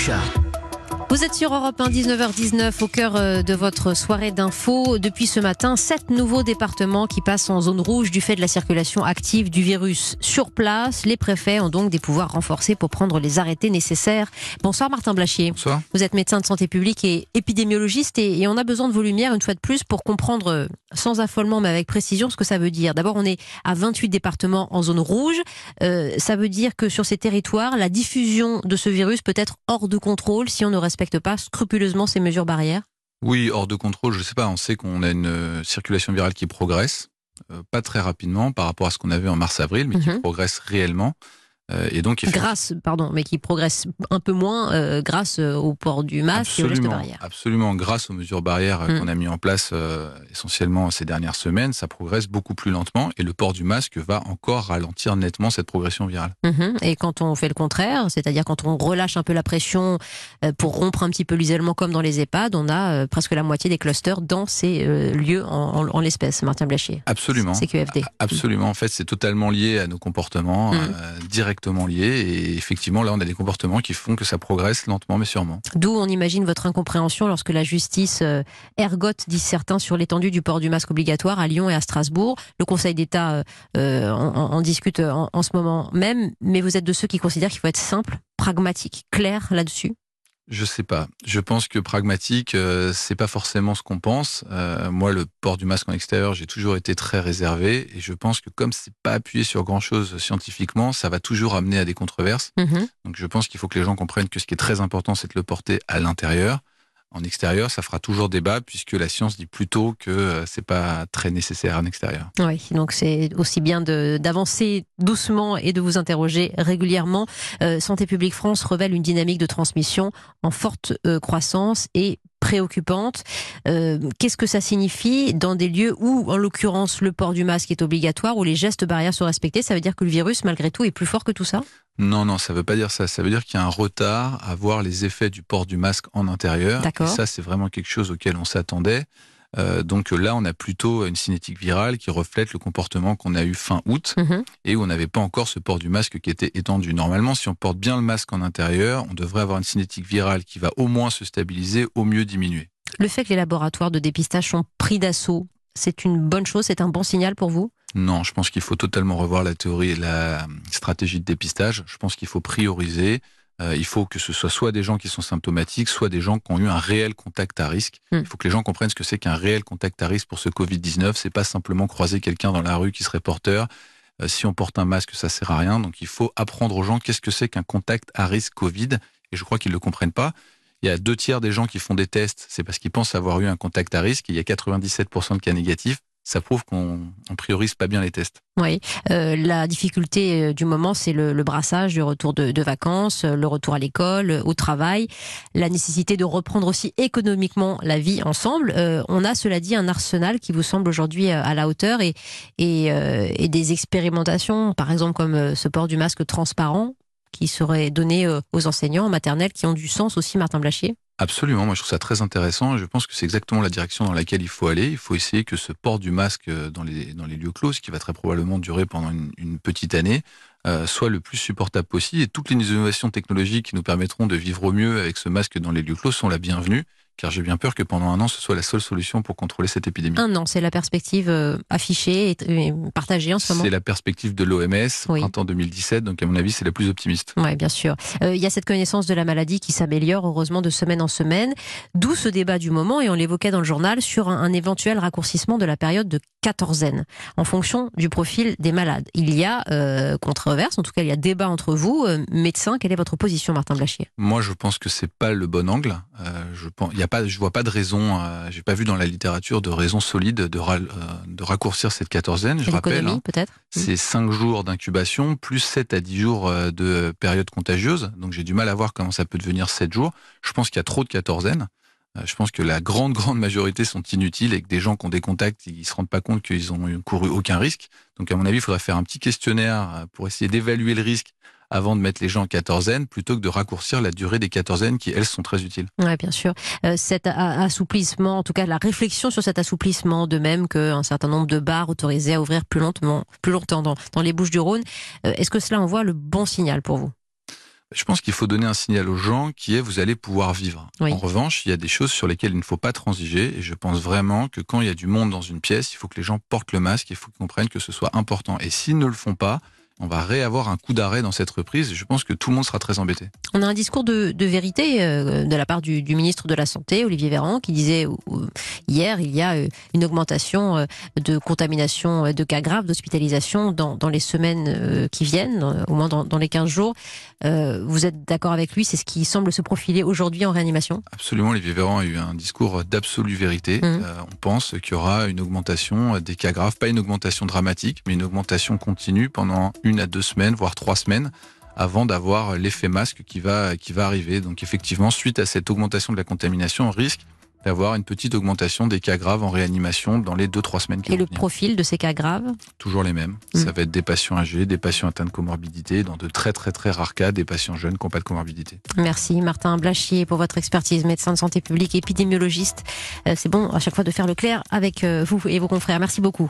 Usha. Vous êtes sur Europe 1, 19h19, au cœur euh, de votre soirée d'info. Depuis ce matin, sept nouveaux départements qui passent en zone rouge du fait de la circulation active du virus. Sur place, les préfets ont donc des pouvoirs renforcés pour prendre les arrêtés nécessaires. Bonsoir Martin Blachier. Bonsoir. Vous êtes médecin de santé publique et épidémiologiste et, et on a besoin de vos lumières une fois de plus pour comprendre euh, sans affolement mais avec précision ce que ça veut dire. D'abord, on est à 28 départements en zone rouge. Euh, ça veut dire que sur ces territoires, la diffusion de ce virus peut être hors de contrôle si on ne respecte pas scrupuleusement ces mesures barrières? Oui, hors de contrôle, je ne sais pas. On sait qu'on a une euh, circulation virale qui progresse, euh, pas très rapidement par rapport à ce qu'on avait en mars-avril, mais qui Mhm. progresse réellement. Euh, et donc, grâce, pardon, mais qui progresse un peu moins euh, grâce euh, au port du masque et aux gestes absolument, barrières. absolument, grâce aux mesures barrières Mm. qu'on a mis en place euh, essentiellement ces dernières semaines, ça progresse beaucoup plus lentement et le port du masque va encore ralentir nettement cette progression virale. Mhm. Et quand on fait le contraire, c'est-à-dire quand on relâche un peu la pression pour rompre un petit peu l'isolement comme dans les EHPAD, on a presque la moitié des clusters dans ces euh, lieux en, en- en l'espèce, Martin Blachier. Absolument. CQFD. Absolument. En fait, c'est totalement lié à nos comportements, Mm. euh, Et effectivement, là, on a des comportements qui font que ça progresse lentement, mais sûrement. D'où on imagine votre incompréhension lorsque la justice euh, ergote, disent certains, sur l'étendue du port du masque obligatoire à Lyon et à Strasbourg. Le Conseil d'État euh, euh, en, discute en ce moment même, mais vous êtes de ceux qui considèrent qu'il faut être simple, pragmatique, clair là-dessus. Je sais pas. Je pense que pragmatique, euh, c'est pas forcément ce qu'on pense. Euh, moi, le port du masque en extérieur, j'ai toujours été très réservé, et je pense que comme c'est pas appuyé sur grand chose scientifiquement, ça va toujours amener à des controverses. Mhm. Donc, je pense qu'il faut que les gens comprennent que ce qui est très important, c'est de le porter à l'intérieur. En extérieur, ça fera toujours débat puisque la science dit plutôt que euh, c'est pas très nécessaire en extérieur. Oui, donc c'est aussi bien d'avancer doucement et de vous interroger régulièrement. Euh, Santé publique France révèle une dynamique de transmission en forte euh, croissance et préoccupante. Qu'est-ce que ça signifie dans des lieux où, en l'occurrence, le port du masque est obligatoire, où les gestes barrières sont respectés? Ça veut dire que le virus, malgré tout, est plus fort que tout ça? Non, non, ça veut pas dire ça. Ça veut dire qu'il y a un retard à voir les effets du port du masque en intérieur. D'accord. Et ça, c'est vraiment quelque chose auquel on s'attendait. Euh, donc là, on a plutôt une cinétique virale qui reflète le comportement qu'on a eu fin août Mhm. et où on n'avait pas encore ce port du masque qui était étendu. Normalement, si on porte bien le masque en intérieur, on devrait avoir une cinétique virale qui va au moins se stabiliser, au mieux diminuer. Le fait que les laboratoires de dépistage sont pris d'assaut, c'est une bonne chose, c'est un bon signal pour vous? Non, je pense qu'il faut totalement revoir la théorie et la stratégie de dépistage. Je pense qu'il faut prioriser. Euh, il faut que ce soit soit des gens qui sont symptomatiques, soit des gens qui ont eu un réel contact à risque. Hmm. Il faut que les gens comprennent ce que c'est qu'un réel contact à risque pour ce Covid-19. C'est pas simplement croiser quelqu'un dans la rue qui serait porteur. Euh, si on porte un masque, ça sert à rien. Donc il faut apprendre aux gens qu'est-ce que c'est qu'un contact à risque Covid. Et je crois qu'ils le comprennent pas. Il y a deux tiers des gens qui font des tests, c'est parce qu'ils pensent avoir eu un contact à risque. Il y a 97% de cas négatifs. Ça prouve qu'on on priorise pas bien les tests. Oui, euh, la difficulté euh, du moment, c'est le, le brassage, le retour de, de vacances, le retour à l'école, au travail, la nécessité de reprendre aussi économiquement la vie ensemble. Euh, on a, cela dit, un arsenal qui vous semble aujourd'hui euh, à la hauteur et, et, euh, et des expérimentations, par exemple comme euh, ce port du masque transparent qui serait donné euh, aux enseignants en qui ont du sens aussi, Martin Blachier? Absolument, moi je trouve ça très intéressant et je pense que c'est exactement la direction dans laquelle il faut aller. Il faut essayer que ce port du masque euh, dans les, lieux clos, ce qui va très probablement durer pendant une, une petite année, euh, soit le plus supportable possible. Et toutes les innovations technologiques qui nous permettront de vivre au mieux avec ce masque dans les lieux clos sont la bienvenue, car j'ai bien peur que pendant un an, ce soit la seule solution pour contrôler cette épidémie. Un an, c'est la perspective euh, affichée et, partagée en ce moment. C'est la perspective de l'OMS, Oui. printemps 2017, donc à mon avis c'est la plus optimiste. Oui, bien sûr. Euh, Il y a cette connaissance de la maladie qui s'améliore heureusement de semaine en semaine, d'où ce débat du moment, et on l'évoquait dans le journal, sur un, un éventuel raccourcissement de la période de quatorzaine, en fonction du profil des malades. Il y a euh, controverse, en tout cas il y a débat entre vous, euh, médecins, quelle est votre position Martin Blachier? Moi, je pense que c'est pas le bon angle. Je pense, il y a pas, je vois pas de raison. Euh, J'ai pas vu dans la littérature de raison solide de, ra- euh, de raccourcir cette quatorzaine. Je C'est rappelle, hein, peut-être? C'est 5 jours d'incubation plus 7 à 10 jours euh, de période contagieuse. Donc j'ai du mal à voir comment ça peut devenir 7 jours. Je pense qu'il y a trop de quatorzaines. Je pense que la grande, grande majorité sont inutiles et que des gens qui ont des contacts, ils se rendent pas compte qu'ils ont couru aucun risque. Donc à mon avis, il faudrait faire un petit questionnaire pour essayer d'évaluer le risque avant de mettre les gens en quatorzaine, plutôt que de raccourcir la durée des quatorzaines qui, elles, sont très utiles. Oui, bien sûr. Euh, cet assouplissement, en tout cas la réflexion sur cet assouplissement, de même qu'un certain nombre de bars autorisés à ouvrir plus longtemps, plus longtemps dans, dans les Bouches du Rhône, euh, est-ce que cela envoie le bon signal pour vous? Je pense qu'il faut donner un signal aux gens qui est vous allez pouvoir vivre. Oui. En revanche, il y a des choses sur lesquelles il ne faut pas transiger et je pense vraiment que quand il y a du monde dans une pièce, il faut que les gens portent le masque, il faut qu'ils comprennent que ce soit important. Et s'ils ne le font pas, on va réavoir un coup d'arrêt dans cette reprise et je pense que tout le monde sera très embêté. On a un discours de, de vérité euh, de la part du, du, ministre de la Santé, Olivier Véran, qui disait euh, hier il y a euh, une augmentation euh, de contamination de cas graves, d'hospitalisation dans, dans, les semaines qui viennent, au moins dans, dans les 15 jours. vous êtes d'accord avec lui? C'est ce qui semble se profiler aujourd'hui en réanimation? Absolument, Olivier Véran a eu un discours d'absolue vérité. Mmh. on pense qu'il y aura une augmentation des cas graves, pas une augmentation dramatique, mais une augmentation continue pendant une une à deux semaines, voire trois semaines avant d'avoir l'effet masque qui va, qui va arriver. Donc effectivement, suite à cette augmentation de la contamination, on risque d'avoir une petite augmentation des cas graves en réanimation dans les deux trois semaines qui Et le venir. profil de ces cas graves? Toujours les mêmes. Mmh. Ça va être des patients âgés, des patients atteints de comorbidité, dans de très très très rares cas, des patients jeunes qui n'ont pas de comorbidité. Merci Martin Blachier pour votre expertise, médecin de santé publique, épidémiologiste. C'est bon à chaque fois de faire le clair avec vous et vos confrères. Merci beaucoup.